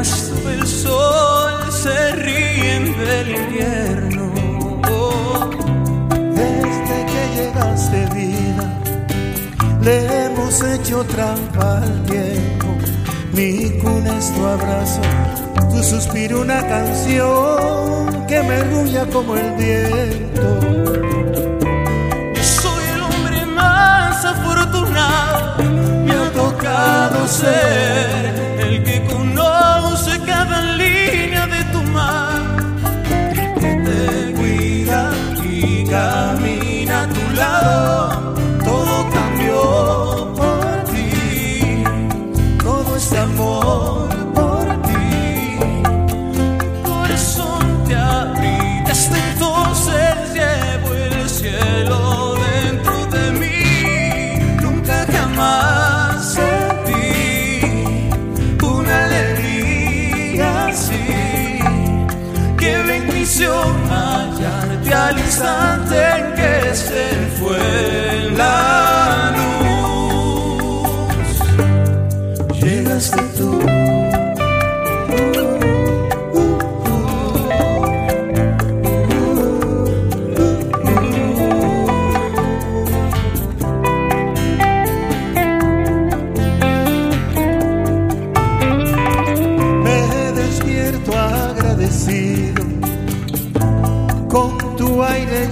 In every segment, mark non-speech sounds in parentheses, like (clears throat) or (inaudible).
apenas el sol se ríen del invierno. Desde que llegaste vida, le hemos hecho trampa al tiempo. Mi cuna es tu abrazo, tu suspiro una canción que me rulla como el viento. Yo soy el hombre más afortunado, me ha tocado ser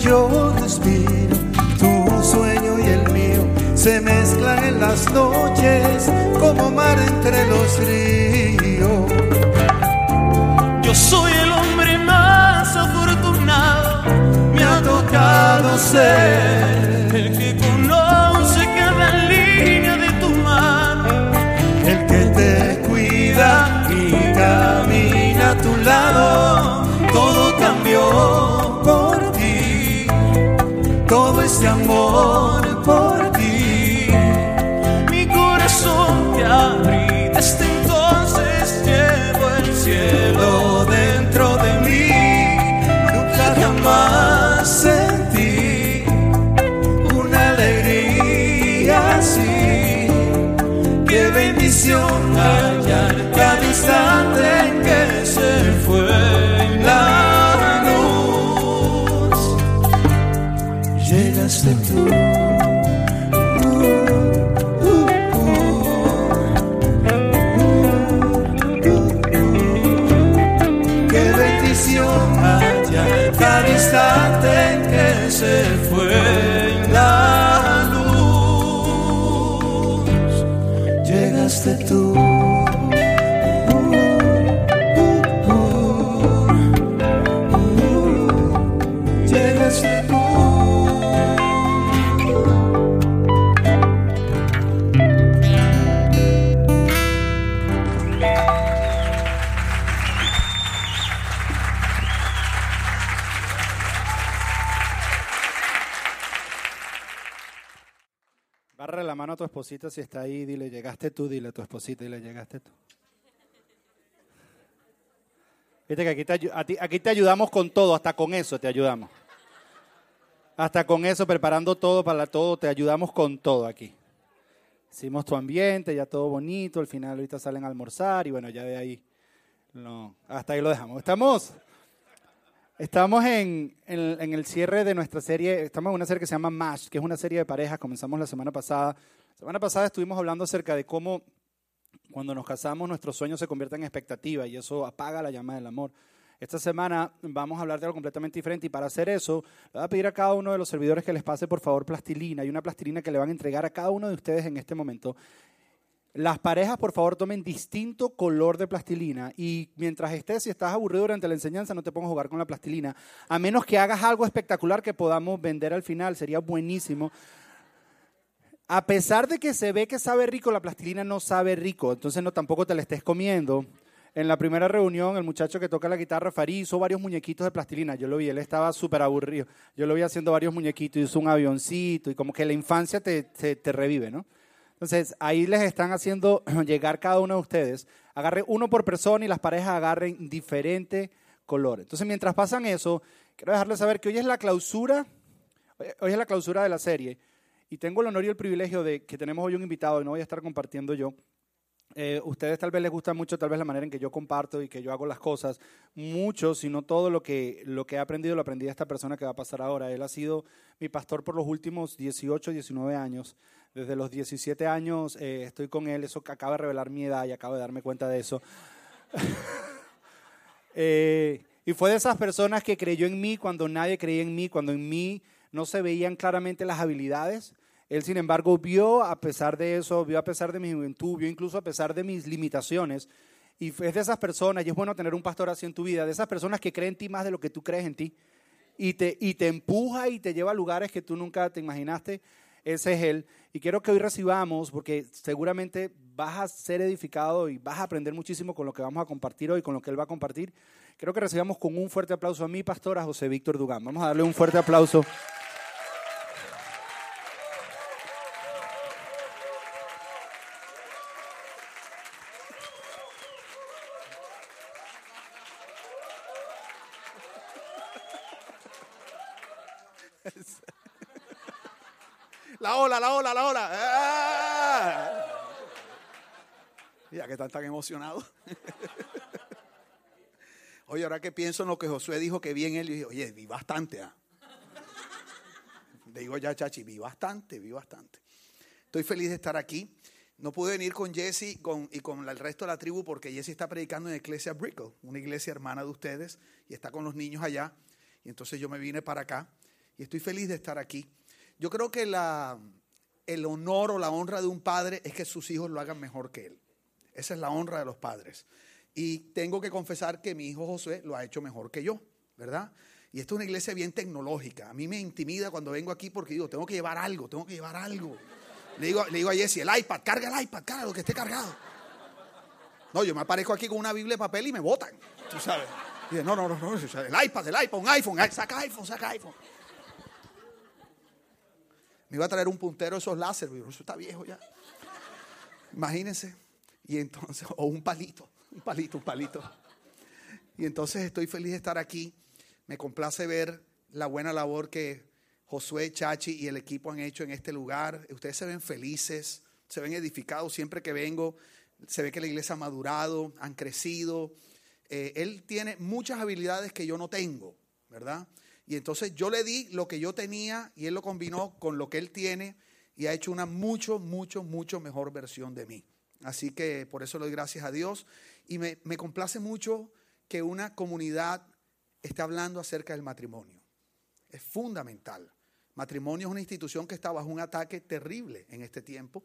yo respiro. Tu sueño y el mío se mezclan en las noches como mar entre los ríos. Yo soy el hombre más afortunado, me ha tocado ser el que todo este amor Llegaste Barra la mano a tu esposita si está ahí, dile, llegaste tú, dile a tu esposita, dile, llegaste tú. Viste que aquí te, a ti- aquí te ayudamos con todo, hasta con eso te ayudamos. Hasta con eso, preparando todo para todo, te ayudamos con todo aquí. Hicimos tu ambiente, ya todo bonito, al final ahorita salen a almorzar y bueno, ya de ahí, no, hasta ahí lo dejamos. Estamos, estamos en, en- el cierre de nuestra serie, estamos en una serie que se llama MASH, que es una serie de parejas, comenzamos la semana pasada. La semana pasada estuvimos hablando acerca de cómo cuando nos casamos nuestros sueños se convierten en expectativa y eso apaga la llama del amor. Esta semana vamos a hablar de algo completamente diferente y para hacer eso le voy a pedir a cada uno de los servidores que les pase por favor plastilina. Hay una plastilina que le van a entregar a cada uno de ustedes en este momento. Las parejas, por favor, tomen distinto color de plastilina y mientras estés, si estás aburrido durante la enseñanza, no te pongas a jugar con la plastilina, a menos que hagas algo espectacular que podamos vender al final, sería buenísimo. A pesar de que se ve que sabe rico, la plastilina no sabe rico, entonces no tampoco te la estés comiendo. En la primera reunión, el muchacho que toca la guitarra, Farí, hizo varios muñequitos de plastilina. Yo lo vi, él estaba súper aburrido. Yo lo vi haciendo varios muñequitos, hizo un avioncito y como que la infancia te, te, te revive, ¿no? Entonces, ahí les están haciendo (clears throat) llegar cada uno de ustedes. Agarre uno por persona y las parejas agarren diferente color. Entonces, mientras pasan eso, quiero dejarles saber que hoy es la clausura Hoy es la clausura de la serie y tengo el honor y el privilegio de que tenemos hoy un invitado y no voy a estar compartiendo yo. Eh, ustedes tal vez les gusta mucho tal vez la manera en que yo comparto y que yo hago las cosas. Mucho, si no todo lo que, lo que he aprendido lo aprendí de esta persona que va a pasar ahora. Él ha sido mi pastor por los últimos 18, 19 años. Desde los 17 años eh, estoy con él. Eso acaba de revelar mi edad y acabo de darme cuenta de eso. (laughs) eh, y fue de esas personas que creyó en mí cuando nadie creía en mí, cuando en mí no se veían claramente las habilidades. Él, sin embargo, vio a pesar de eso, vio a pesar de mi juventud, vio incluso a pesar de mis limitaciones. Y es de esas personas, y es bueno tener un pastor así en tu vida, de esas personas que creen en ti más de lo que tú crees en ti. Y te, y te empuja y te lleva a lugares que tú nunca te imaginaste. Ese es Él. Y quiero que hoy recibamos, porque seguramente vas a ser edificado y vas a aprender muchísimo con lo que vamos a compartir hoy, con lo que Él va a compartir. Quiero que recibamos con un fuerte aplauso a mi pastor, a José Víctor Dugán. Vamos a darle un fuerte aplauso. (laughs) La ola, la ola, la ola. ¡Ah! Ya que están tan emocionados. (laughs) Oye, ahora que pienso en lo que Josué dijo que vi en él, y dije, oye, vi bastante. ¿ah? Digo ya, chachi, vi bastante, vi bastante. Estoy feliz de estar aquí. No pude venir con Jesse y con el resto de la tribu porque Jesse está predicando en la iglesia Brickle, una iglesia hermana de ustedes, y está con los niños allá. Y entonces yo me vine para acá y estoy feliz de estar aquí. Yo creo que el honor o la honra de un padre es que sus hijos lo hagan mejor que él. Esa es la honra de los padres. Y tengo que confesar que mi hijo José lo ha hecho mejor que yo, ¿verdad? Y esta es una iglesia bien tecnológica. A mí me intimida cuando vengo aquí porque digo, tengo que llevar algo, tengo que llevar algo. Le digo, le digo a Jesse, el iPad, carga el iPad, carga lo que esté cargado. No, yo me aparezco aquí con una Biblia de papel y me botan, sabes. Y no, no, no, no, el iPad, el un iPhone, saca iPhone, saca iPhone. Me iba a traer un puntero de esos láser, pero eso está viejo ya. Imagínense. Y entonces, (laughs) o un palito, un palito, un palito. Y entonces estoy feliz de estar aquí. Me complace ver la buena labor que Josué, Chachi y el equipo han hecho en este lugar. Ustedes se ven felices, se ven edificados siempre que vengo. Se ve que la iglesia ha madurado, han crecido. Eh, él tiene muchas habilidades que yo no tengo, ¿verdad? Y entonces yo le di lo que yo tenía y él lo combinó con lo que él tiene y ha hecho una mucho, mucho, mucho mejor versión de mí. Así que por eso le doy gracias a Dios. Y me, me complace mucho que una comunidad esté hablando acerca del matrimonio. Es fundamental. Matrimonio es una institución que está bajo un ataque terrible en este tiempo.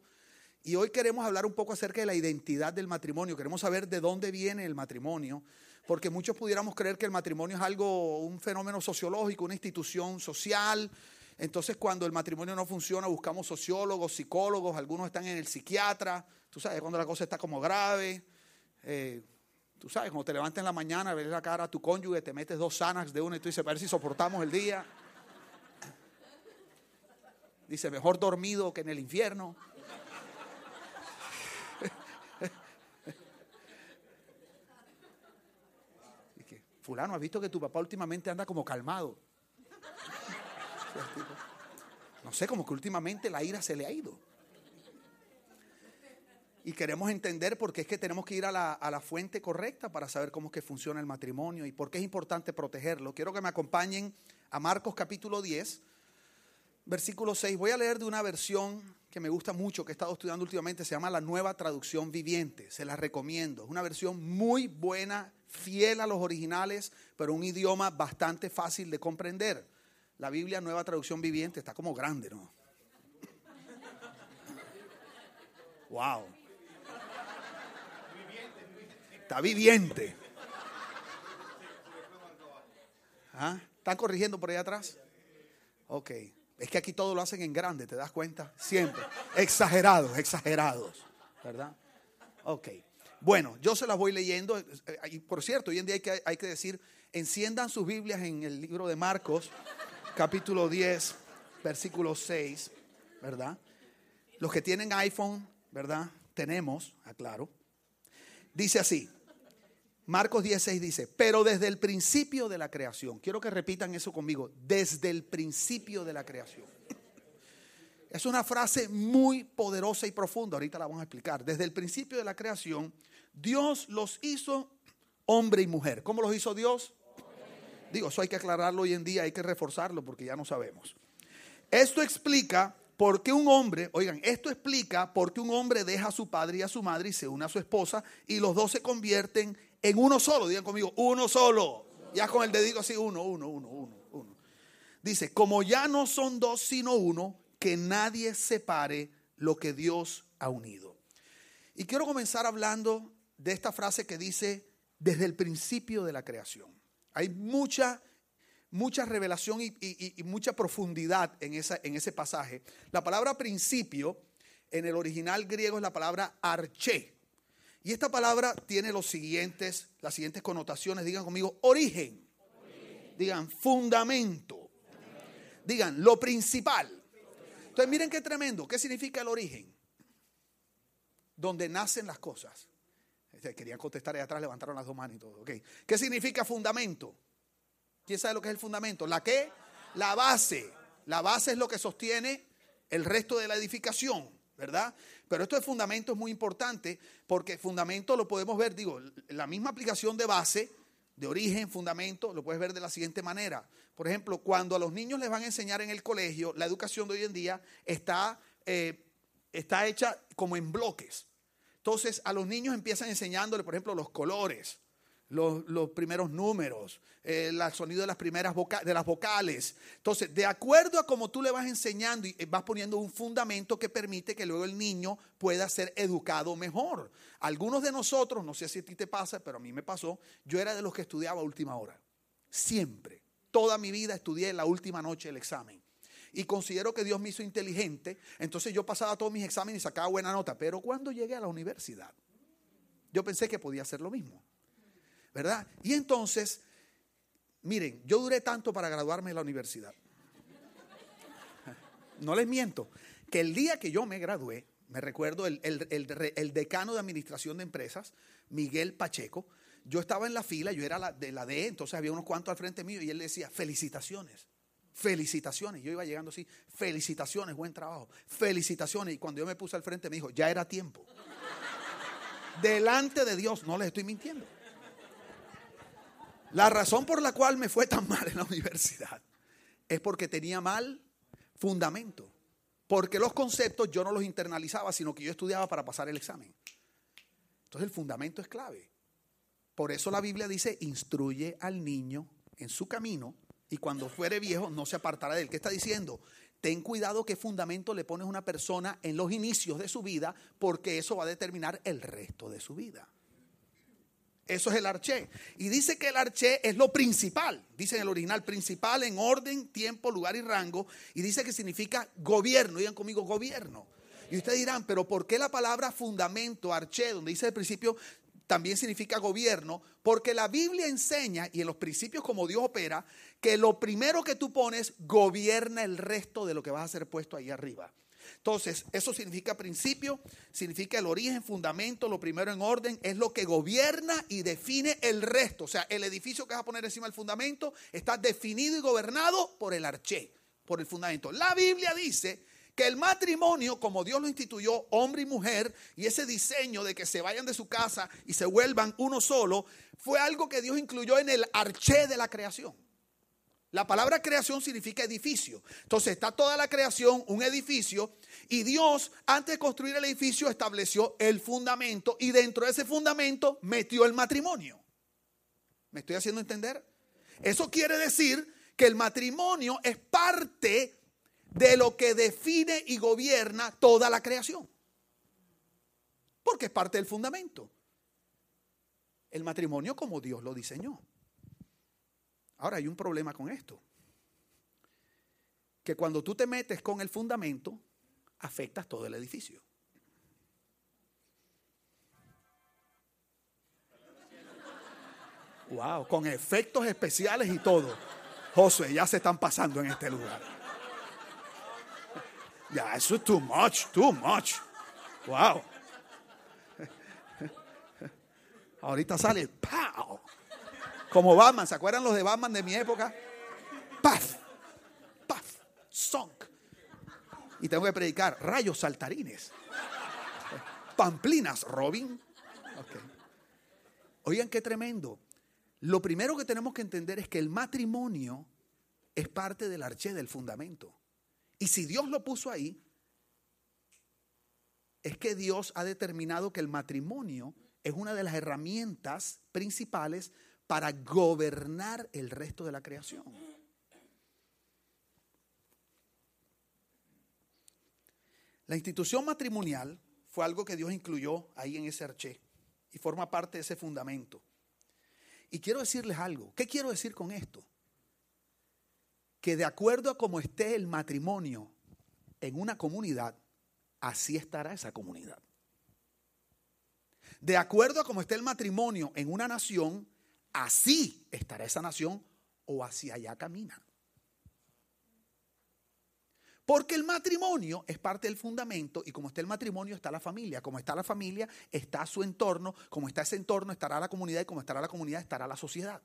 Y hoy queremos hablar un poco acerca de la identidad del matrimonio. Queremos saber de dónde viene el matrimonio porque muchos pudiéramos creer que el matrimonio es algo, un fenómeno sociológico, una institución social. Entonces, cuando el matrimonio no funciona, buscamos sociólogos, psicólogos, algunos están en el psiquiatra. Tú sabes, cuando la cosa está como grave. Eh, tú sabes, cuando te levantas en la mañana, ves la cara a tu cónyuge, te metes dos Xanax de uno y tú dices, a ver si soportamos el día. Dice, mejor dormido que en el infierno. Fulano, ¿has visto que tu papá últimamente anda como calmado? No sé, como que últimamente la ira se le ha ido. Y queremos entender por qué es que tenemos que ir a la, fuente correcta para saber cómo es que funciona el matrimonio y por qué es importante protegerlo. Quiero que me acompañen a Marcos capítulo 10, versículo 6. Voy a leer de una versión que me gusta mucho, que he estado estudiando últimamente, se llama la Nueva Traducción Viviente. Se la recomiendo. Es una versión muy buena, fiel a los originales, pero un idioma bastante fácil de comprender. La Biblia Nueva Traducción Viviente está como grande, ¿no? Wow. Está viviente. ¿Ah? ¿Están corrigiendo por ahí atrás? Ok. Es que aquí todo lo hacen en grande, ¿te das cuenta? Siempre. Exagerados, exagerados. ¿Verdad? Ok. Bueno, yo se las voy leyendo. Eh, y por cierto, hoy en día hay que, hay que decir, enciendan sus Biblias en el libro de Marcos, capítulo 10, versículo 6, ¿verdad? Los que tienen iPhone, ¿verdad? Tenemos, aclaro. Dice así, Marcos 16 dice, pero desde el principio de la creación, quiero que repitan eso conmigo, desde el principio de la creación. Es una frase muy poderosa y profunda, ahorita la vamos a explicar. Desde el principio de la creación, Dios los hizo hombre y mujer. ¿Cómo los hizo Dios? Digo, eso hay que aclararlo hoy en día, hay que reforzarlo porque ya no sabemos. Esto explica por qué un hombre, oigan, esto explica por qué un hombre deja a su padre y a su madre y se une a su esposa y los dos se convierten en uno solo. Digan conmigo, uno solo. Ya con el dedito así, uno, uno, uno, uno, uno. Dice, como ya no son dos sino uno, que nadie separe lo que Dios ha unido. Y quiero comenzar hablando de esta frase que dice, desde el principio de la creación. Hay mucha, mucha revelación y, mucha profundidad en, esa, en ese pasaje. La palabra principio en el original griego es la palabra arché. Y esta palabra tiene los siguientes, las siguientes connotaciones. Digan conmigo, origen. Digan, fundamento. Digan, lo principal. Entonces, miren qué tremendo. ¿Qué significa el origen? Donde nacen las cosas. Este, querían contestar ahí atrás, levantaron las dos manos y todo. ¿Qué significa fundamento? ¿Quién sabe lo que es el fundamento? ¿La qué? La base. La base es lo que sostiene el resto de la edificación. ¿Verdad? Pero esto de fundamento es muy importante porque fundamento lo podemos ver, digo, la misma aplicación de base, de origen, fundamento, lo puedes ver de la siguiente manera. Por ejemplo, cuando a los niños les van a enseñar en el colegio, la educación de hoy en día está, eh, está hecha como en bloques. Entonces, a los niños empiezan enseñándole, por ejemplo, los colores, los, primeros números, eh, el sonido de las primeras de las vocales. Entonces, de acuerdo a cómo tú le vas enseñando y eh, vas poniendo un fundamento que permite que luego el niño pueda ser educado mejor. Algunos de nosotros, no sé si a ti te pasa, pero a mí me pasó, yo era de los que estudiaba a última hora. Siempre. Toda mi vida estudié la última noche del examen. Y considero que Dios me hizo inteligente. Entonces yo pasaba todos mis exámenes y sacaba buena nota. Pero cuando llegué a la universidad, yo pensé que podía hacer lo mismo. ¿Verdad? Y entonces, miren, yo duré tanto para graduarme de la universidad. No les miento, que el día que yo me gradué, me recuerdo el, decano de administración de empresas, Miguel Pacheco, yo estaba en la fila, yo era la, de la D, entonces había unos cuantos al frente mío y él decía, felicitaciones, felicitaciones. Yo iba llegando así, felicitaciones, buen trabajo, felicitaciones. Y cuando yo me puse al frente me dijo, ya era tiempo. Delante de Dios, no les estoy mintiendo. La razón por la cual me fue tan mal en la universidad es porque tenía mal fundamento. Porque los conceptos yo no los internalizaba, sino que yo estudiaba para pasar el examen. Entonces el fundamento es clave. Por eso la Biblia dice, instruye al niño en su camino y cuando fuere viejo no se apartará de él. ¿Qué está diciendo? Ten cuidado qué fundamento le pones a una persona en los inicios de su vida, porque eso va a determinar el resto de su vida. Eso es el arché. Y dice que el arché es lo principal. Dice en el original, principal en orden, tiempo, lugar y rango. Y dice que significa gobierno. Digan conmigo, gobierno. Y ustedes dirán, pero ¿por qué la palabra fundamento, arché, donde dice el principio, también significa gobierno? Porque la Biblia enseña, y en los principios como Dios opera, que lo primero que tú pones gobierna el resto de lo que vas a ser puesto ahí arriba. Entonces, eso significa principio, significa el origen, fundamento, lo primero en orden, es lo que gobierna y define el resto. O sea, el edificio que vas a poner encima del fundamento está definido y gobernado por el arché, por el fundamento. La Biblia dice que el matrimonio, como Dios lo instituyó, hombre y mujer, y ese diseño de que se vayan de su casa y se vuelvan uno solo, fue algo que Dios incluyó en el arché de la creación. La palabra creación significa edificio. Entonces está toda la creación, un edificio, y Dios, antes de construir el edificio, estableció el fundamento y dentro de ese fundamento metió el matrimonio. ¿Me estoy haciendo entender? Eso quiere decir que el matrimonio es parte de lo que define y gobierna toda la creación. Porque es parte del fundamento. El matrimonio como Dios lo diseñó. Ahora hay un problema con esto. Que cuando tú te metes con el fundamento, afectas todo el edificio. Wow, con efectos especiales y todo. Josué, ya se están pasando en este lugar. Ya, eso es too much, too much. Wow. Ahorita sale, ¡pau! Como Batman, ¿se acuerdan los de Batman de mi época? ¡Paf! ¡Paf! ¡Zonk! Y tengo que predicar rayos saltarines. Pamplinas, Robin. Oigan qué tremendo. Lo primero que tenemos que entender es que el matrimonio es parte del arché del fundamento. Y si Dios lo puso ahí, es que Dios ha determinado que el matrimonio es una de las herramientas principales para gobernar el resto de la creación. La institución matrimonial fue algo que Dios incluyó ahí en ese arché y forma parte de ese fundamento. Y quiero decirles algo. ¿Qué quiero decir con esto? Que de acuerdo a cómo esté el matrimonio en una comunidad, así estará esa comunidad. De acuerdo a cómo esté el matrimonio en una nación, así estará esa nación o hacia allá camina. Porque el matrimonio es parte del fundamento y como está el matrimonio está la familia. Como está la familia está su entorno. Como está ese entorno estará la comunidad y como estará la comunidad estará la sociedad.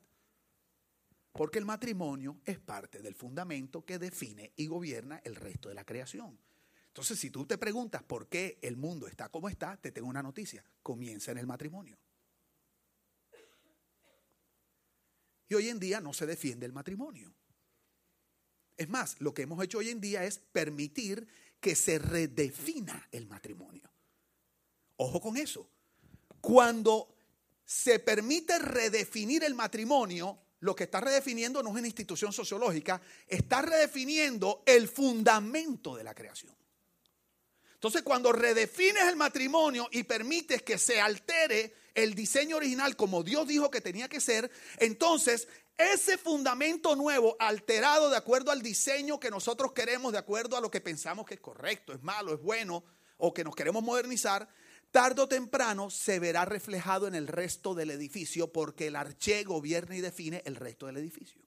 Porque el matrimonio es parte del fundamento que define y gobierna el resto de la creación. Entonces, si tú te preguntas por qué el mundo está como está, te tengo una noticia. Comienza en el matrimonio. Y hoy en día no se defiende el matrimonio. Es más, lo que hemos hecho hoy en día es permitir que se redefina el matrimonio. Ojo con eso. Cuando se permite redefinir el matrimonio, lo que está redefiniendo no es una institución sociológica, está redefiniendo el fundamento de la creación. Entonces, cuando redefines el matrimonio y permites que se altere el diseño original como Dios dijo que tenía que ser, entonces ese fundamento nuevo, alterado de acuerdo al diseño que nosotros queremos, de acuerdo a lo que pensamos que es correcto, es malo, es bueno, o que nos queremos modernizar, tarde o temprano se verá reflejado en el resto del edificio porque el arché gobierna y define el resto del edificio.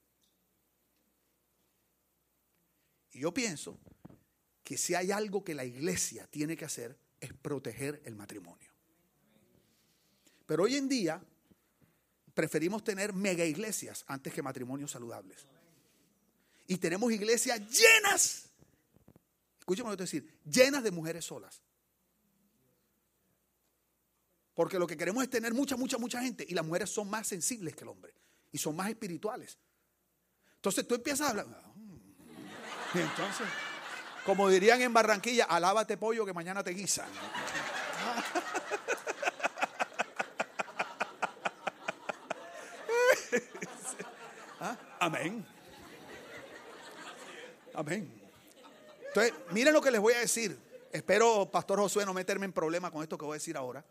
Y yo pienso que si hay algo que la iglesia tiene que hacer es proteger el matrimonio. Pero hoy en día preferimos tener mega iglesias antes que matrimonios saludables. Y tenemos iglesias llenas, escúchame lo que decir, llenas de mujeres solas. Porque lo que queremos es tener mucha, mucha, mucha gente. Y las mujeres son más sensibles que el hombre. Y son más espirituales. Entonces tú empiezas a hablar. Y entonces, como dirían en Barranquilla, alábate pollo que mañana te guisan. (laughs) Amén. Amén. Entonces, miren lo que les voy a decir. Espero, Pastor Josué, no meterme en problemas con esto que voy a decir ahora.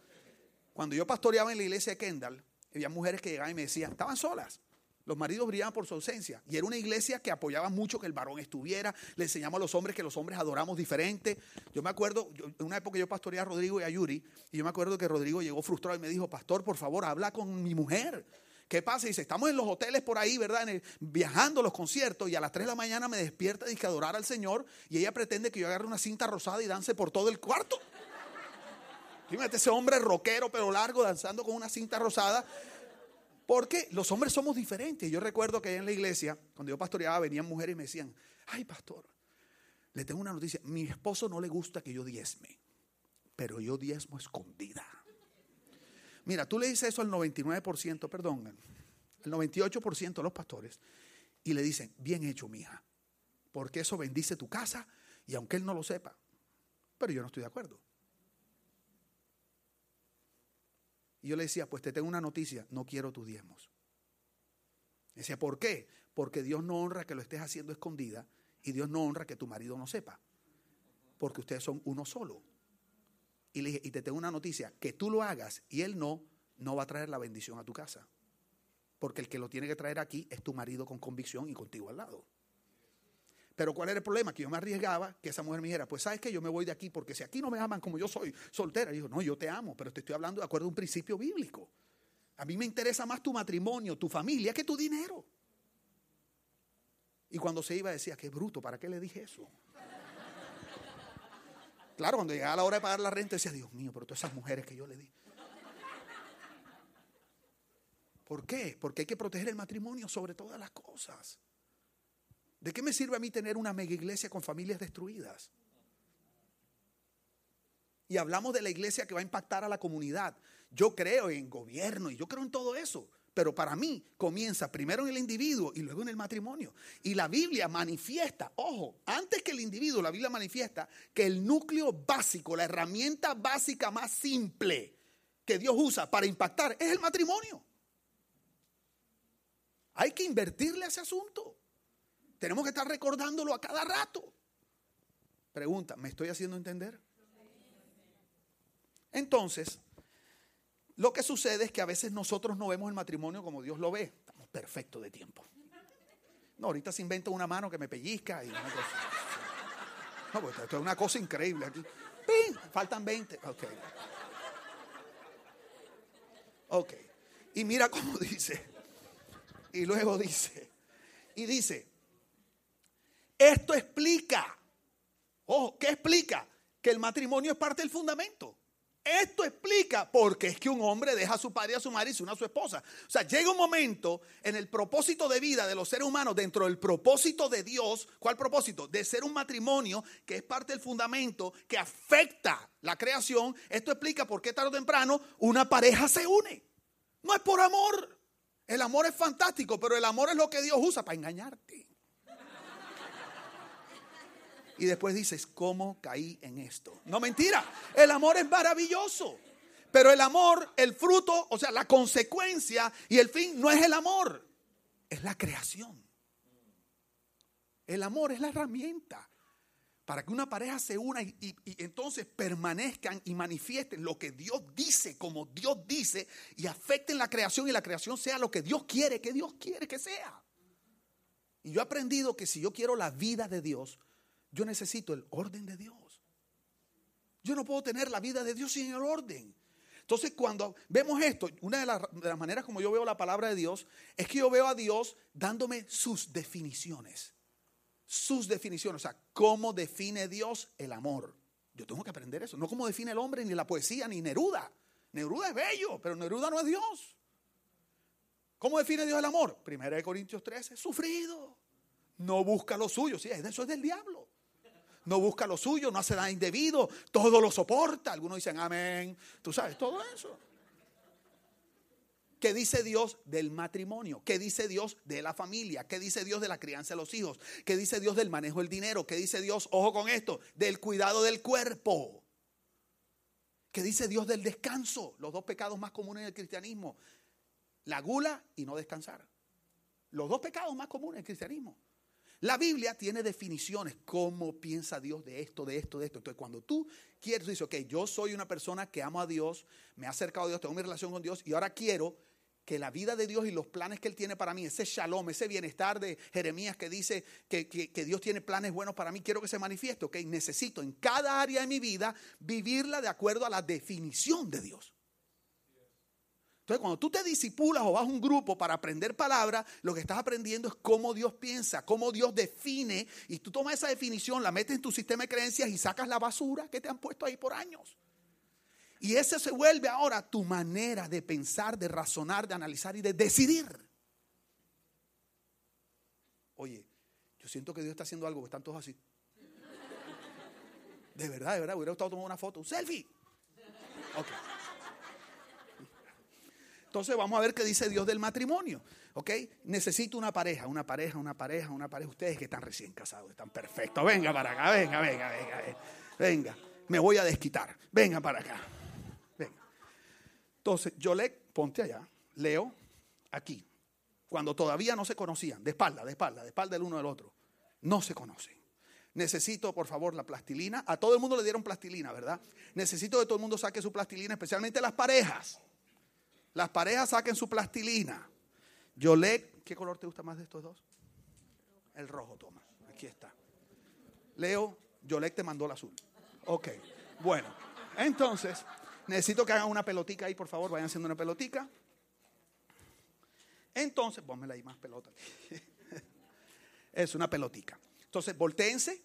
Cuando yo pastoreaba en la iglesia de Kendall, había mujeres que llegaban y me decían, estaban solas. Los maridos brillaban por su ausencia. Y era una iglesia que apoyaba mucho que el varón estuviera. Le enseñamos a los hombres que los hombres adoramos diferente. Yo me acuerdo, en una época yo pastoreaba a Rodrigo y a Yuri. Y yo me acuerdo que Rodrigo llegó frustrado y me dijo, Pastor, por favor, habla con mi mujer. ¿Qué pasa? Dice, estamos en los hoteles por ahí, ¿verdad? viajando a los conciertos y a las 3 de la mañana me despierta y que adorar al Señor y ella pretende que yo agarre una cinta rosada y dance por todo el cuarto. Fíjate ese hombre rockero pero largo danzando con una cinta rosada. Porque los hombres somos diferentes. Yo recuerdo que en la iglesia, cuando yo pastoreaba, venían mujeres y me decían, ay pastor, le tengo una noticia, mi esposo no le gusta que yo diezme, pero yo diezmo escondida. Mira, tú le dices eso al 99%, perdón, el 98% de los pastores, y le dicen, bien hecho, mija, porque eso bendice tu casa, y aunque él no lo sepa, pero yo no estoy de acuerdo. Y yo le decía, pues te tengo una noticia, no quiero tus diezmos. Decía, ¿por qué? Porque Dios no honra que lo estés haciendo escondida y Dios no honra que tu marido no sepa. Porque ustedes son uno solo. Y le dije, y te tengo una noticia, que tú lo hagas y él no, no va a traer la bendición a tu casa. Porque el que lo tiene que traer aquí es tu marido con convicción y contigo al lado. Pero ¿cuál era el problema? Que yo me arriesgaba que esa mujer me dijera, pues sabes que yo me voy de aquí porque si aquí no me aman como yo soy soltera. Y dijo, no, yo te amo, pero te estoy hablando de acuerdo a un principio bíblico. A mí me interesa más tu matrimonio, tu familia, que tu dinero. Y cuando se iba decía, qué bruto, ¿para qué le dije eso? Claro, cuando llegaba la hora de pagar la renta, decía, Dios mío, pero todas esas mujeres que yo le di. ¿Por qué? Porque hay que proteger el matrimonio sobre todas las cosas. ¿De qué me sirve a mí tener una mega iglesia con familias destruidas? Y hablamos de la iglesia que va a impactar a la comunidad. Yo creo en gobierno y yo creo en todo eso. Pero para mí comienza primero en el individuo y luego en el matrimonio. Y la Biblia manifiesta, ojo, antes que el individuo, la Biblia manifiesta que el núcleo básico, la herramienta básica más simple que Dios usa para impactar es el matrimonio. Hay que invertirle a ese asunto. Tenemos que estar recordándolo a cada rato. Pregunta, ¿me estoy haciendo entender? Entonces, lo que sucede es que a veces nosotros no vemos el matrimonio como Dios lo ve. Estamos perfectos de tiempo. No, ahorita se inventa una mano que me pellizca y una cosa. No, pues esto es una cosa increíble aquí. ¡Pin! Faltan 20. Ok. Ok. Y mira cómo (laughs) dice. Y luego dice. Y dice. Esto explica. Ojo, ¿qué explica? Que el matrimonio es parte del fundamento. Esto explica por qué es que un hombre deja a su padre y a su madre y se une a su esposa. O sea, llega un momento en el propósito de vida de los seres humanos, dentro del propósito de Dios, ¿cuál propósito? De ser un matrimonio que es parte del fundamento que afecta la creación. Esto explica por qué tarde o temprano una pareja se une. No es por amor. El amor es fantástico, pero el amor es lo que Dios usa para engañarte. Y después dices, ¿cómo caí en esto? No mentira, el amor es maravilloso. Pero el amor, el fruto, o sea, la consecuencia y el fin no es el amor, es la creación. El amor es la herramienta para que una pareja se una y, y, entonces permanezcan y manifiesten lo que Dios dice, como Dios dice, y afecten la creación y la creación sea lo que Dios quiere, que Dios quiere que sea. Y yo he aprendido que si yo quiero la vida de Dios, yo necesito el orden de Dios. Yo no puedo tener la vida de Dios sin el orden. Entonces, cuando vemos esto, una de las, maneras como yo veo la palabra de Dios es que yo veo a Dios dándome sus definiciones. Sus definiciones. O sea, cómo define Dios el amor. Yo tengo que aprender eso. No cómo define el hombre, ni la poesía, ni Neruda. Neruda es bello, pero Neruda no es Dios. ¿Cómo define Dios el amor? Primera de Corintios 13, sufrido. No busca lo suyo. Sí, eso es del diablo no busca lo suyo, no hace nada indebido, todo lo soporta. Algunos dicen amén. Tú sabes, todo eso. ¿Qué dice Dios del matrimonio? ¿Qué dice Dios de la familia? ¿Qué dice Dios de la crianza de los hijos? ¿Qué dice Dios del manejo del dinero? ¿Qué dice Dios, ojo con esto, del cuidado del cuerpo? ¿Qué dice Dios del descanso? Los dos pecados más comunes del cristianismo. La gula y no descansar. Los dos pecados más comunes del cristianismo. La Biblia tiene definiciones, cómo piensa Dios de esto, de esto, de esto. Entonces, cuando tú quieres, dices, ok, yo soy una persona que amo a Dios, me he acercado a Dios, tengo mi relación con Dios y ahora quiero que la vida de Dios y los planes que Él tiene para mí, ese shalom, ese bienestar de Jeremías que dice que, que, Dios tiene planes buenos para mí, quiero que se manifieste, ok, necesito en cada área de mi vida vivirla de acuerdo a la definición de Dios. Entonces, cuando tú te disipulas o vas a un grupo para aprender palabras, lo que estás aprendiendo es cómo Dios piensa, cómo Dios define, y tú tomas esa definición, la metes en tu sistema de creencias y sacas la basura que te han puesto ahí por años. Y ese se vuelve ahora tu manera de pensar, de razonar, de analizar y de decidir. Oye, yo siento que Dios está haciendo algo, que están todos así. De verdad, de verdad, hubiera gustado tomar una foto, un selfie. Ok. Entonces vamos a ver qué dice Dios del matrimonio. ¿Ok? Necesito una pareja, una pareja, una pareja, una pareja. Ustedes que están recién casados, están perfectos. Venga para acá, venga, venga, venga. Venga, me voy a desquitar. Venga para acá. Venga. Entonces, yo le, ponte allá, leo aquí. Cuando todavía no se conocían, de espalda, de espalda, de espalda el uno del otro. No se conocen. Necesito, por favor, la plastilina. A todo el mundo le dieron plastilina, ¿verdad? Necesito que todo el mundo saque su plastilina, especialmente las parejas. Las parejas saquen su plastilina. Yolek, ¿qué color te gusta más de estos dos? El rojo, Tomás. Aquí está. Leo, Yolek te mandó el azul. Ok. Bueno, entonces, necesito que hagan una pelotica ahí, por favor. Vayan haciendo una pelotica. Entonces, pónmela ahí más pelota. (laughs) es una pelotica. Entonces, volteense.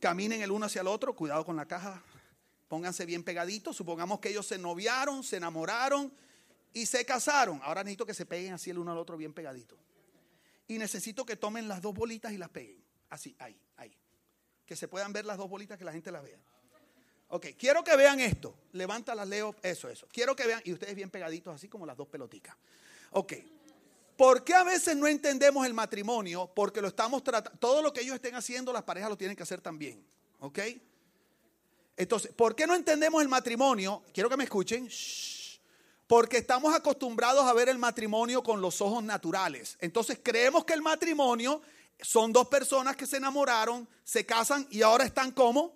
Caminen el uno hacia el otro. Cuidado con la caja Pónganse bien pegaditos. Supongamos que ellos se noviaron, se enamoraron y se casaron. Ahora necesito que se peguen así el uno al otro bien pegadito. Y necesito que tomen las dos bolitas y las peguen. Así, ahí, ahí. Que se puedan ver las dos bolitas, que la gente las vea. Ok, quiero que vean esto. Levanta las leo, eso, eso. Quiero que vean, y ustedes bien pegaditos, así como las dos peloticas. Ok. ¿Por qué a veces no entendemos el matrimonio? Porque lo estamos tratando, todo lo que ellos estén haciendo, las parejas lo tienen que hacer también. ¿Ok? Entonces, ¿por qué no entendemos el matrimonio? Quiero que me escuchen. Porque estamos acostumbrados a ver el matrimonio con los ojos naturales. Entonces creemos que el matrimonio son dos personas que se enamoraron, se casan y ahora están como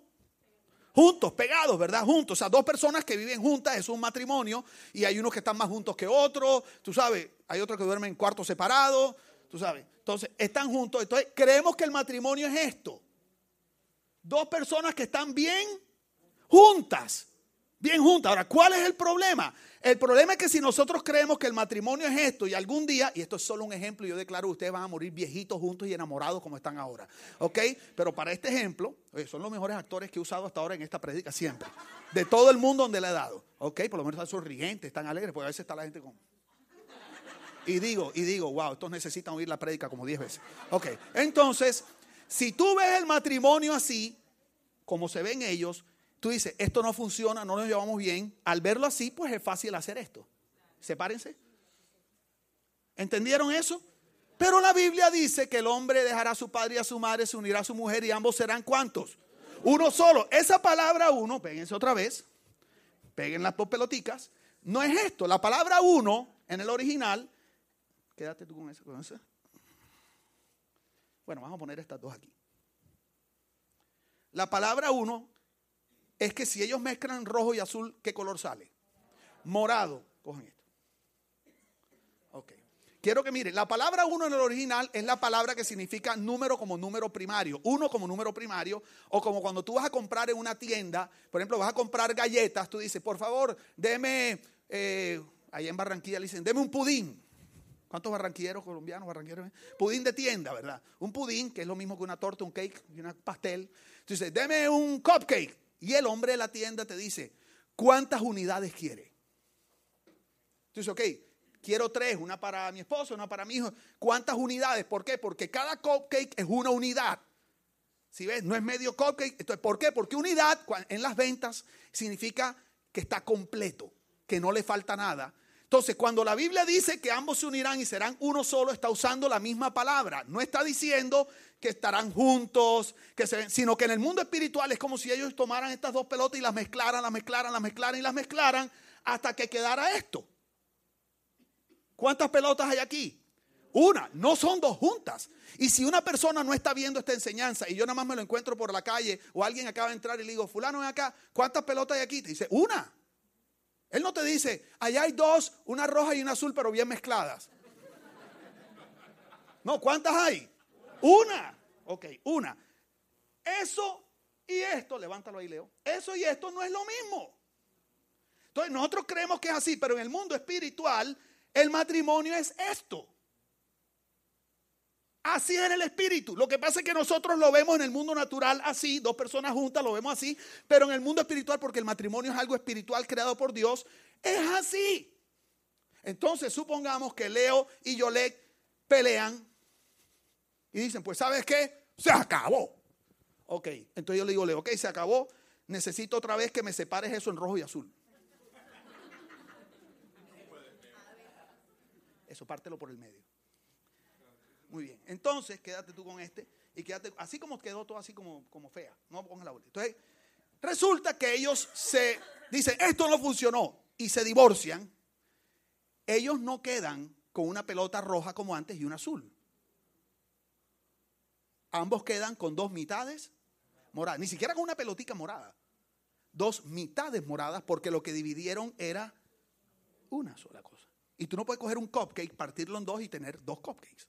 juntos, pegados, ¿verdad? Juntos. O sea, dos personas que viven juntas es un matrimonio y hay unos que están más juntos que otros, tú sabes, hay otros que duermen en cuartos separados, tú sabes. Entonces, están juntos. Entonces, creemos que el matrimonio es esto. Dos personas que están bien juntas. Bien juntas. Ahora, ¿cuál es el problema? El problema es que si nosotros creemos que el matrimonio es esto y algún día, y esto es solo un ejemplo, yo declaro, ustedes van a morir viejitos juntos y enamorados como están ahora. ¿Ok? Pero para este ejemplo, son los mejores actores que he usado hasta ahora en esta predica, siempre. De todo el mundo donde le he dado. ¿Ok? Por lo menos están sonrientes, están alegres, porque a veces está la gente con... Y digo, y digo, wow, estos necesitan oír la prédica como 10 veces. Ok, entonces, si tú ves el matrimonio así, como se ven ellos, tú dices, esto no funciona, no nos llevamos bien. Al verlo así, pues es fácil hacer esto. Sepárense. ¿Entendieron eso? Pero la Biblia dice que el hombre dejará a su padre y a su madre, se unirá a su mujer y ambos serán cuantos. Uno solo. Esa palabra uno, péguense otra vez, peguen las dos peloticas. No es esto. La palabra uno en el original, quédate tú con eso, con eso. Bueno, vamos a poner estas dos aquí. La palabra uno es que si ellos mezclan rojo y azul, ¿qué color sale? Morado. Cogen esto. Ok. Quiero que miren, la palabra uno en el original es la palabra que significa número como número primario. Uno como número primario. O como cuando tú vas a comprar en una tienda, por ejemplo, vas a comprar galletas, tú dices, por favor, deme, eh, allá en Barranquilla le dicen, deme un pudín. ¿Cuántos barranquilleros colombianos, barranquilleros? Pudín de tienda, ¿verdad? Un pudín, que es lo mismo que una torta, un cake y un pastel. Tú dices, deme un cupcake. Y el hombre de la tienda te dice, ¿cuántas unidades quiere? Dices, ok, quiero tres, una para mi esposo, una para mi hijo. ¿Cuántas unidades? ¿Por qué? Porque cada cupcake es una unidad. Si ves, no es medio cupcake. Entonces, ¿por qué? Porque unidad en las ventas significa que está completo, que no le falta nada. Entonces, cuando la Biblia dice que ambos se unirán y serán uno solo, está usando la misma palabra. No está diciendo que estarán juntos, sino que en el mundo espiritual es como si ellos tomaran estas dos pelotas y las mezclaran, las mezclaran, las mezclaran y las mezclaran hasta que quedara esto. ¿Cuántas pelotas hay aquí? Una, no son dos juntas. Y si una persona no está viendo esta enseñanza y yo nada más me lo encuentro por la calle o alguien acaba de entrar y le digo, fulano, ven acá, ¿cuántas pelotas hay aquí? Te dice, una. Él no te dice, allá hay dos, una roja y una azul, pero bien mezcladas. No, ¿cuántas hay? Una. Ok, una. Eso y esto, levántalo ahí, Leo. Eso y esto no es lo mismo. Entonces, nosotros creemos que es así, pero en el mundo espiritual, el matrimonio es esto. Así es en el espíritu. Lo que pasa es que nosotros lo vemos en el mundo natural así, dos personas juntas lo vemos así, pero en el mundo espiritual, porque el matrimonio es algo espiritual creado por Dios, es así. Entonces, supongamos que Leo y Yolek pelean y dicen, pues ¿sabes qué? Se acabó. Ok, entonces yo le digo, Leo, ok, se acabó, necesito otra vez que me separes eso en rojo y azul. Eso pártelo por el medio. Muy bien. Entonces, quédate tú con este y quédate así como quedó todo así como, como fea. No pongas la bolita. Resulta que ellos se dicen, esto no funcionó y se divorcian. Ellos no quedan con una pelota roja como antes y una azul. Ambos quedan con dos mitades moradas, ni siquiera con una pelotica morada. Dos mitades moradas porque lo que dividieron era una sola cosa. Y tú no puedes coger un cupcake, partirlo en dos y tener dos cupcakes.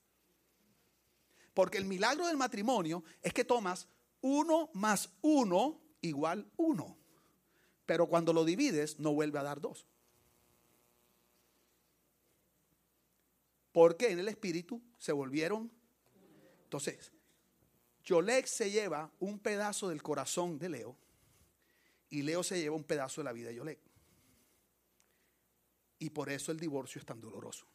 Porque el milagro del matrimonio es que tomas uno más uno igual uno. Pero cuando lo divides no vuelve a dar dos. Porque en el espíritu se volvieron. Entonces, Yolek se lleva un pedazo del corazón de Leo y Leo se lleva un pedazo de la vida de Yolek. Y por eso el divorcio es tan doloroso.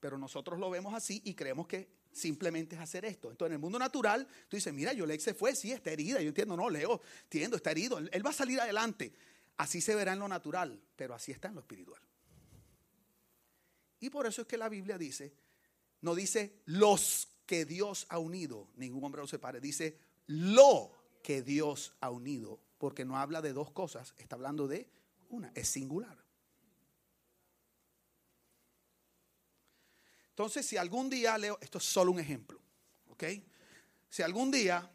Pero nosotros lo vemos así y creemos que simplemente es hacer esto. Entonces, en el mundo natural, tú dices, mira, Yolek se fue, sí, está herida. Yo entiendo, no, Leo, entiendo, está herido. Él, él va a salir adelante. Así se verá en lo natural, pero así está en lo espiritual. Y por eso es que la Biblia dice, no dice los que Dios ha unido, ningún hombre lo separe, dice lo que Dios ha unido, porque no habla de dos cosas, está hablando de una, es singular. Entonces, si algún día, Leo, esto es solo un ejemplo, ¿ok? Si algún día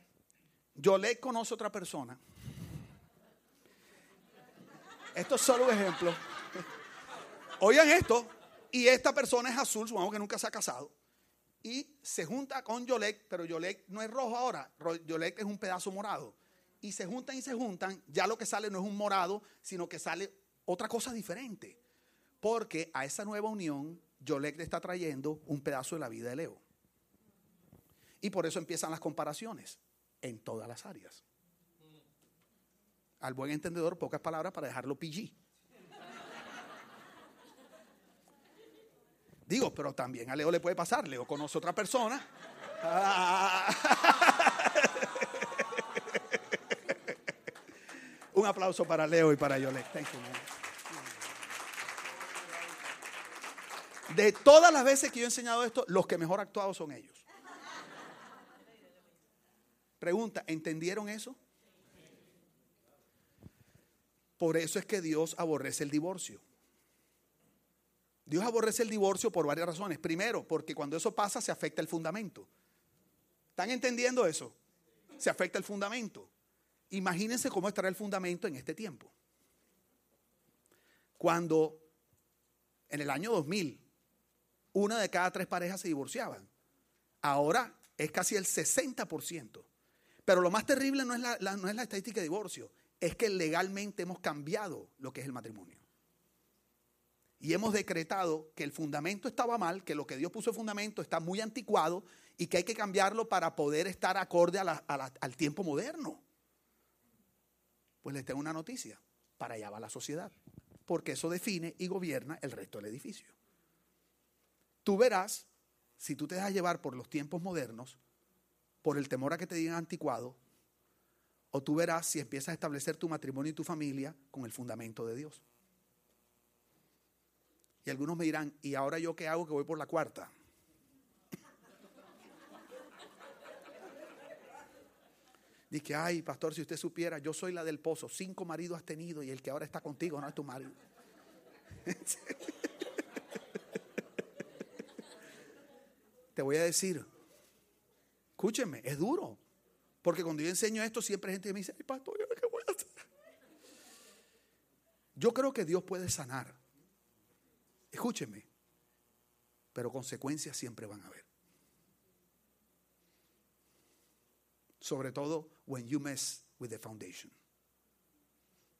yo le conozco a otra persona, esto es solo un ejemplo. Oigan esto, y esta persona es azul, supongamos que nunca se ha casado, y se junta con Yolek, pero Yolek no es rojo ahora, Yolek es un pedazo morado. Y se juntan y se juntan, ya lo que sale no es un morado, sino que sale otra cosa diferente. Porque a esa nueva unión, Yolek le está trayendo un pedazo de la vida de Leo. Y por eso empiezan las comparaciones en todas las áreas. Al buen entendedor, pocas palabras para dejarlo PG. Digo, pero también a Leo le puede pasar. Leo conoce a otra persona. (laughs) Un aplauso para Leo y para Yolek. De todas las veces que yo he enseñado esto, los que mejor actuados son ellos. Pregunta, ¿entendieron eso? Por eso es que Dios aborrece el divorcio. Dios aborrece el divorcio por varias razones. Primero, porque cuando eso pasa se afecta el fundamento. ¿Están entendiendo eso? Se afecta el fundamento. Imagínense cómo estará el fundamento en este tiempo. Cuando en el año 2000 una de cada tres parejas se divorciaban. Ahora es casi el 60%. Pero lo más terrible no es la, no es la estadística de divorcio, es que legalmente hemos cambiado lo que es el matrimonio. Y hemos decretado que el fundamento estaba mal, que lo que Dios puso de fundamento está muy anticuado y que hay que cambiarlo para poder estar acorde al tiempo moderno. Pues les tengo una noticia, para allá va la sociedad, porque eso define y gobierna el resto del edificio. Tú verás, si tú te dejas llevar por los tiempos modernos, por el temor a que te digan anticuado, o tú verás si empiezas a establecer tu matrimonio y tu familia con el fundamento de Dios. Y algunos me dirán, ¿y ahora yo qué hago que voy por la cuarta? (laughs) Dice, ay, pastor, si usted supiera, yo soy la del pozo, cinco maridos has tenido y el que ahora está contigo no es tu marido. (laughs) Te voy a decir, escúchenme, es duro. Porque cuando yo enseño esto, siempre hay gente que me dice, ay, pastor, ¿qué voy a hacer? Yo creo que Dios puede sanar. Escúcheme, pero consecuencias siempre van a haber. Sobre todo when you mess with the foundation.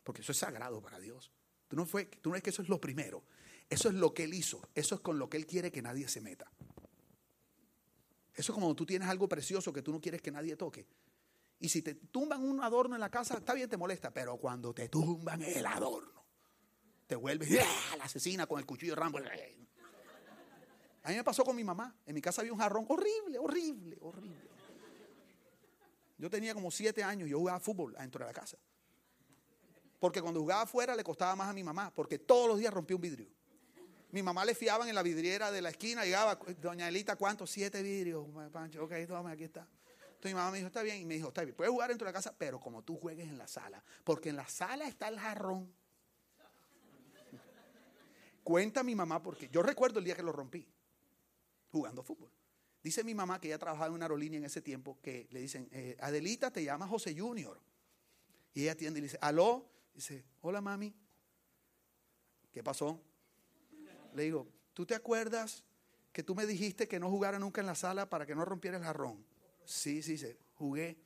Porque eso es sagrado para Dios. Tú no, fue, tú no es que eso es lo primero. Eso es lo que Él hizo. Eso es con lo que Él quiere que nadie se meta. Eso es como tú tienes algo precioso que tú no quieres que nadie toque. Y si te tumban un adorno en la casa, está bien, te molesta. Pero cuando te tumban el adorno, te vuelves ¡ah! la asesina con el cuchillo de Rambo. A mí me pasó con mi mamá. En mi casa había un jarrón horrible, horrible, horrible. Yo tenía como siete años, yo jugaba fútbol adentro de la casa. Porque cuando jugaba afuera le costaba más a mi mamá, porque todos los días rompía un vidrio. Mi mamá le fiaban en la vidriera de la esquina, llegaba, doña Elita, ¿cuántos? Siete vidrios, Pancho, ok, toma, aquí está. Entonces mi mamá me dijo, está bien, y me dijo, está bien, puedes jugar dentro de la casa, pero como tú juegues en la sala, porque en la sala está el jarrón. Cuenta mi mamá, porque yo recuerdo el día que lo rompí, jugando fútbol. Dice mi mamá que ella trabajaba en una aerolínea en ese tiempo, que le dicen, eh, Adelita, te llama José Junior. Y ella atiende y le dice, aló. Dice, hola mami. ¿Qué pasó? Le digo, ¿tú te acuerdas que tú me dijiste que no jugara nunca en la sala para que no rompiera el jarrón? Sí, sí, sí, jugué.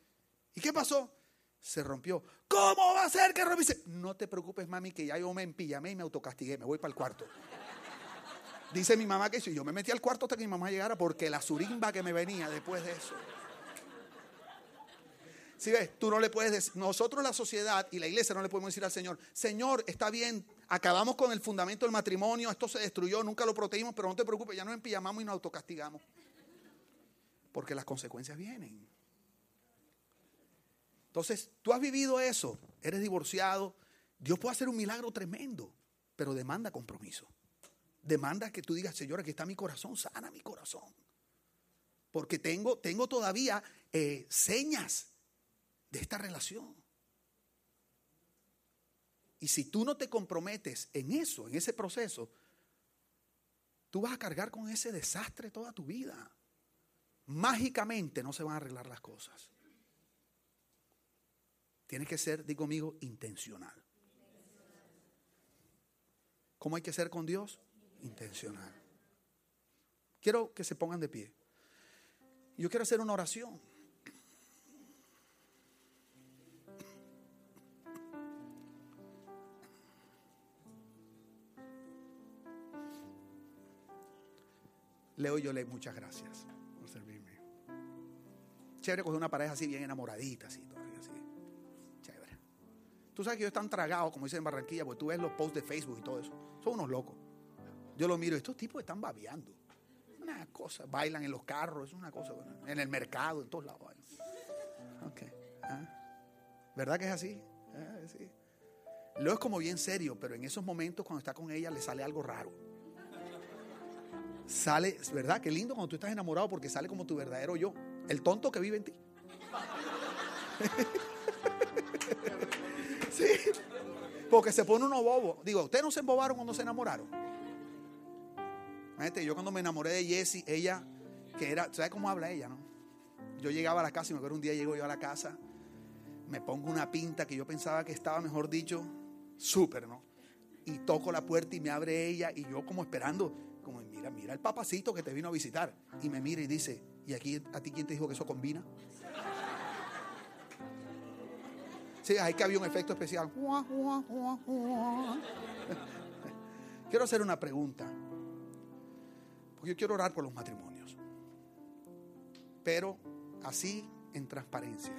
¿Y qué pasó? se rompió. ¿Cómo va a ser que rompiese? No te preocupes, mami, que ya yo me empillamé y me autocastigué, me voy para el cuarto. Dice mi mamá que si yo me metí al cuarto hasta que mi mamá llegara porque la zurimba que me venía después de eso. Si ves, tú no le puedes decir, nosotros la sociedad y la iglesia no le podemos decir al Señor, Señor, está bien, acabamos con el fundamento del matrimonio, esto se destruyó, nunca lo protegimos, pero no te preocupes, ya nos empillamos y nos autocastigamos. Porque las consecuencias vienen. Entonces, tú has vivido eso, eres divorciado, Dios puede hacer un milagro tremendo, pero demanda compromiso. Demanda que tú digas, Señor, aquí está mi corazón, sana mi corazón. Porque tengo, tengo todavía eh, señas de esta relación. Y si tú no te comprometes en eso, en ese proceso, tú vas a cargar con ese desastre toda tu vida. Mágicamente no se van a arreglar las cosas. Tiene que ser, digo conmigo, intencional. ¿Cómo hay que ser con Dios? Intencional. Quiero que se pongan de pie. Yo quiero hacer una oración. Leo yo le muchas gracias por servirme. Chévere coger una pareja así bien enamoradita, así, todavía así. Chévere. Tú sabes que ellos están tragados, como dicen en Barranquilla, porque tú ves los posts de Facebook y todo eso. Son unos locos. Yo los miro, estos tipos están babeando. Una cosa, bailan en los carros, es una cosa, en el mercado, en todos lados. Ok. ¿ah? ¿Verdad que es así? ¿Ah? Sí. Es como bien serio, pero en esos momentos cuando está con ella le sale algo raro sale, ¿verdad? Qué lindo cuando tú estás enamorado porque sale como tu verdadero yo, el tonto que vive en ti. (laughs) sí, porque se pone uno bobo. Digo, ¿ustedes no se embobaron cuando se enamoraron? yo cuando me enamoré de Jessie, ella, que era, ¿sabes cómo habla ella, no? Yo llegaba a la casa y me acuerdo un día llego yo a la casa, me pongo una pinta que yo pensaba que estaba, mejor dicho, súper, ¿no? Y toco la puerta y me abre ella y yo como esperando, como mira, mira el papacito que te vino a visitar. Y me mira y dice, ¿y aquí a ti quién te dijo que eso combina? Sí, hay que había un efecto especial. (laughs) Quiero hacer una pregunta. Porque yo quiero orar por los matrimonios. Pero así en transparencia.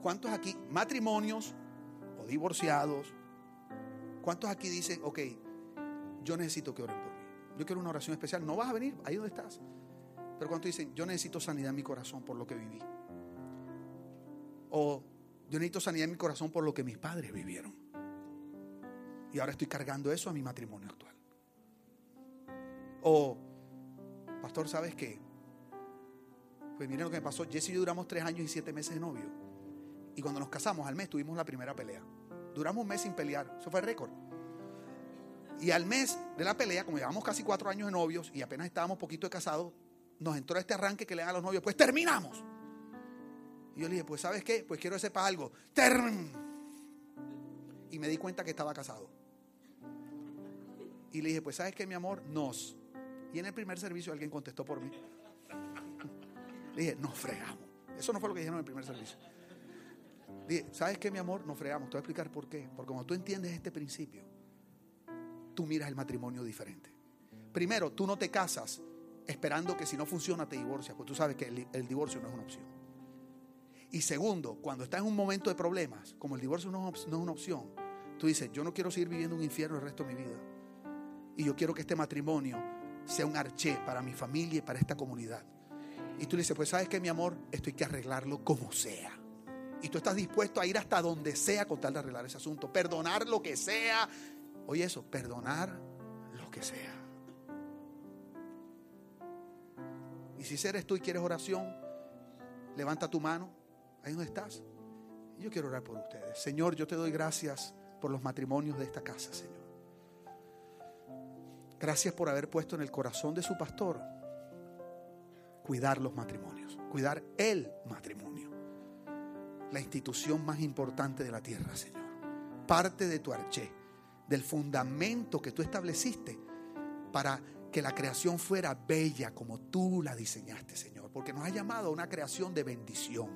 ¿Cuántos aquí, matrimonios o divorciados? ¿Cuántos aquí dicen, ok, yo necesito que oren por yo quiero una oración especial. No vas a venir ahí donde estás. Pero cuando dicen, yo necesito sanidad en mi corazón por lo que viví. O yo necesito sanidad en mi corazón por lo que mis padres vivieron. Y ahora estoy cargando eso a mi matrimonio actual. O, pastor, ¿sabes qué? Pues miren lo que me pasó. Jesse y yo duramos tres años y siete meses de novio. Y cuando nos casamos al mes tuvimos la primera pelea. Duramos un mes sin pelear. Eso fue récord. Y al mes de la pelea, como llevamos casi cuatro años de novios y apenas estábamos poquito de casados, nos entró este arranque que le dan a los novios, pues terminamos. Y yo le dije, pues ¿sabes qué? Pues quiero que sepas algo. Term. Y me di cuenta que estaba casado. Y le dije, pues ¿sabes qué, mi amor? Nos. Y en el primer servicio alguien contestó por mí. Le dije, nos fregamos. Eso no fue lo que dijeron en el primer servicio. dije, ¿sabes qué, mi amor? Nos fregamos. Te voy a explicar por qué. Porque como tú entiendes este principio, tú miras el matrimonio diferente. Primero, tú no te casas esperando que si no funciona te divorcias, porque tú sabes que el, divorcio no es una opción. Y segundo, cuando estás en un momento de problemas, como el divorcio no es, una opción, tú dices, yo no quiero seguir viviendo un infierno el resto de mi vida. Y yo quiero que este matrimonio sea un arché para mi familia y para esta comunidad. Y tú le dices, pues sabes que mi amor, esto hay que arreglarlo como sea. Y tú estás dispuesto a ir hasta donde sea con tal de arreglar ese asunto, perdonar lo que sea, Oye eso, perdonar lo que sea. Y si eres tú y quieres oración, levanta tu mano, ahí donde estás. Yo quiero orar por ustedes. Señor, yo te doy gracias por los matrimonios de esta casa, Señor. Gracias por haber puesto en el corazón de su pastor cuidar los matrimonios, cuidar el matrimonio, la institución más importante de la tierra, Señor. Parte de tu arché del fundamento que tú estableciste para que la creación fuera bella como tú la diseñaste, Señor. Porque nos ha llamado a una creación de bendición,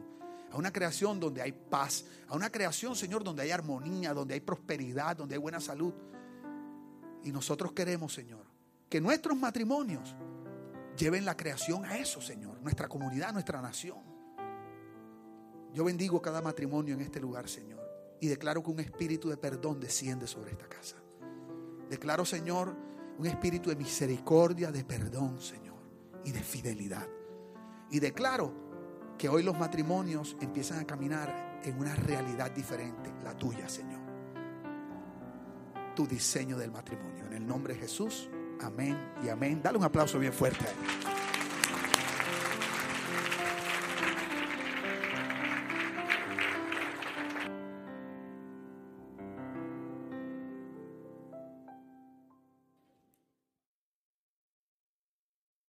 a una creación donde hay paz, a una creación, Señor, donde hay armonía, donde hay prosperidad, donde hay buena salud. Y nosotros queremos, Señor, que nuestros matrimonios lleven la creación a eso, Señor, nuestra comunidad, nuestra nación. Yo bendigo cada matrimonio en este lugar, Señor. Y declaro que un espíritu de perdón desciende sobre esta casa. Declaro, Señor, un espíritu de misericordia, de perdón, Señor, y de fidelidad. Y declaro que hoy los matrimonios empiezan a caminar en una realidad diferente, la tuya, Señor. Tu diseño del matrimonio. En el nombre de Jesús, amén y amén. Dale un aplauso bien fuerte a él.